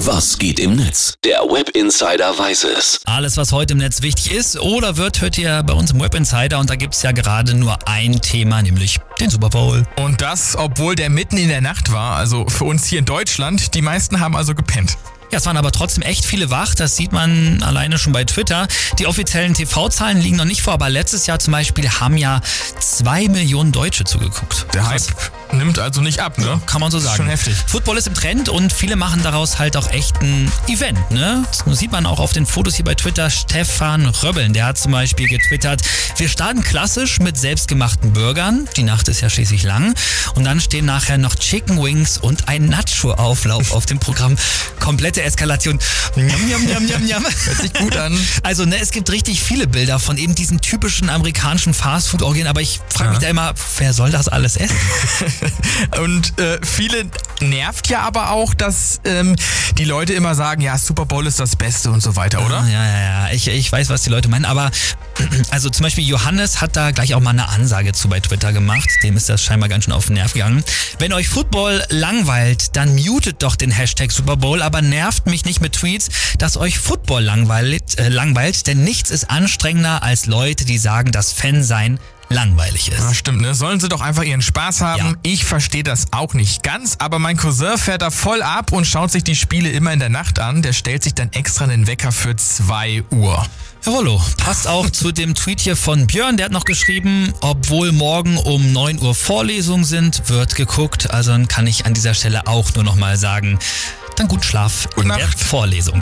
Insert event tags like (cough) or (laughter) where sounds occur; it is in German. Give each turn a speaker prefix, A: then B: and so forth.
A: Was geht im Netz? Der Web Insider weiß es.
B: Alles, was heute im Netz wichtig ist oder wird, hört ihr bei uns im Web Insider und da gibt es ja gerade nur ein Thema, nämlich den Super Bowl.
C: Und das, obwohl der mitten in der Nacht war, also für uns hier in Deutschland. Die meisten haben also gepennt.
B: Ja, es waren aber trotzdem echt viele wach. Das sieht man alleine schon bei Twitter. Die offiziellen TV-Zahlen liegen noch nicht vor, aber letztes Jahr zum Beispiel haben ja zwei Millionen Deutsche zugeguckt.
C: Der Hype nimmt also nicht ab, ne?
B: Kann man so sagen.
C: Schon heftig.
B: Football ist im Trend und viele machen daraus halt auch echt ein Event, ne? Das sieht man auch auf den Fotos hier bei Twitter. Stefan Röbbeln, der hat zum Beispiel getwittert, wir starten klassisch mit selbstgemachten Burgern. Die Nacht ist ja schließlich lang. Und dann stehen nachher noch Chicken Wings und ein Nacho-Auflauf auf dem Programm. Komplette Eskalation. Njam, njam, njam, njam, njam.
C: Hört sich gut an.
B: Also, ne, es gibt richtig viele Bilder von eben diesen typischen amerikanischen Fastfood-Orgien, aber ich frage mich
C: Ja.
B: da immer, wer soll das alles essen? (laughs) (laughs)
C: Und äh, viele nervt ja aber auch, dass ähm, die Leute immer sagen, ja, Super Bowl ist das Beste und so weiter, oder?
B: Ja, ja, ja. Ich, ich weiß, was die Leute meinen, aber (clears throat) also zum Beispiel Johannes hat da gleich auch mal eine Ansage zu bei Twitter gemacht. Dem ist das scheinbar ganz schön auf den Nerv gegangen. Wenn euch Football langweilt, dann mutet doch den Hashtag Super Bowl, aber nervt mich nicht mit Tweets, dass euch Football langweilt, äh, langweilt, denn nichts ist anstrengender als Leute, die sagen, dass Fansein langweilig ist.
C: Ja, stimmt, ne? Sollen sie doch einfach ihren Spaß haben.
B: Ja.
C: Ich verstehe das auch nicht ganz, aber mein Cousin fährt da voll ab und schaut sich die Spiele immer in der Nacht an. Der stellt sich dann extra einen Wecker für 2 Uhr.
B: Jawollo, passt auch zu dem Tweet hier von Björn, der hat noch geschrieben, obwohl morgen um 9 Uhr Vorlesungen sind, wird geguckt. Also dann kann ich an dieser Stelle auch nur noch mal sagen, dann gut Schlaf
C: Gute
B: in der
C: Nacht.
B: Vorlesung.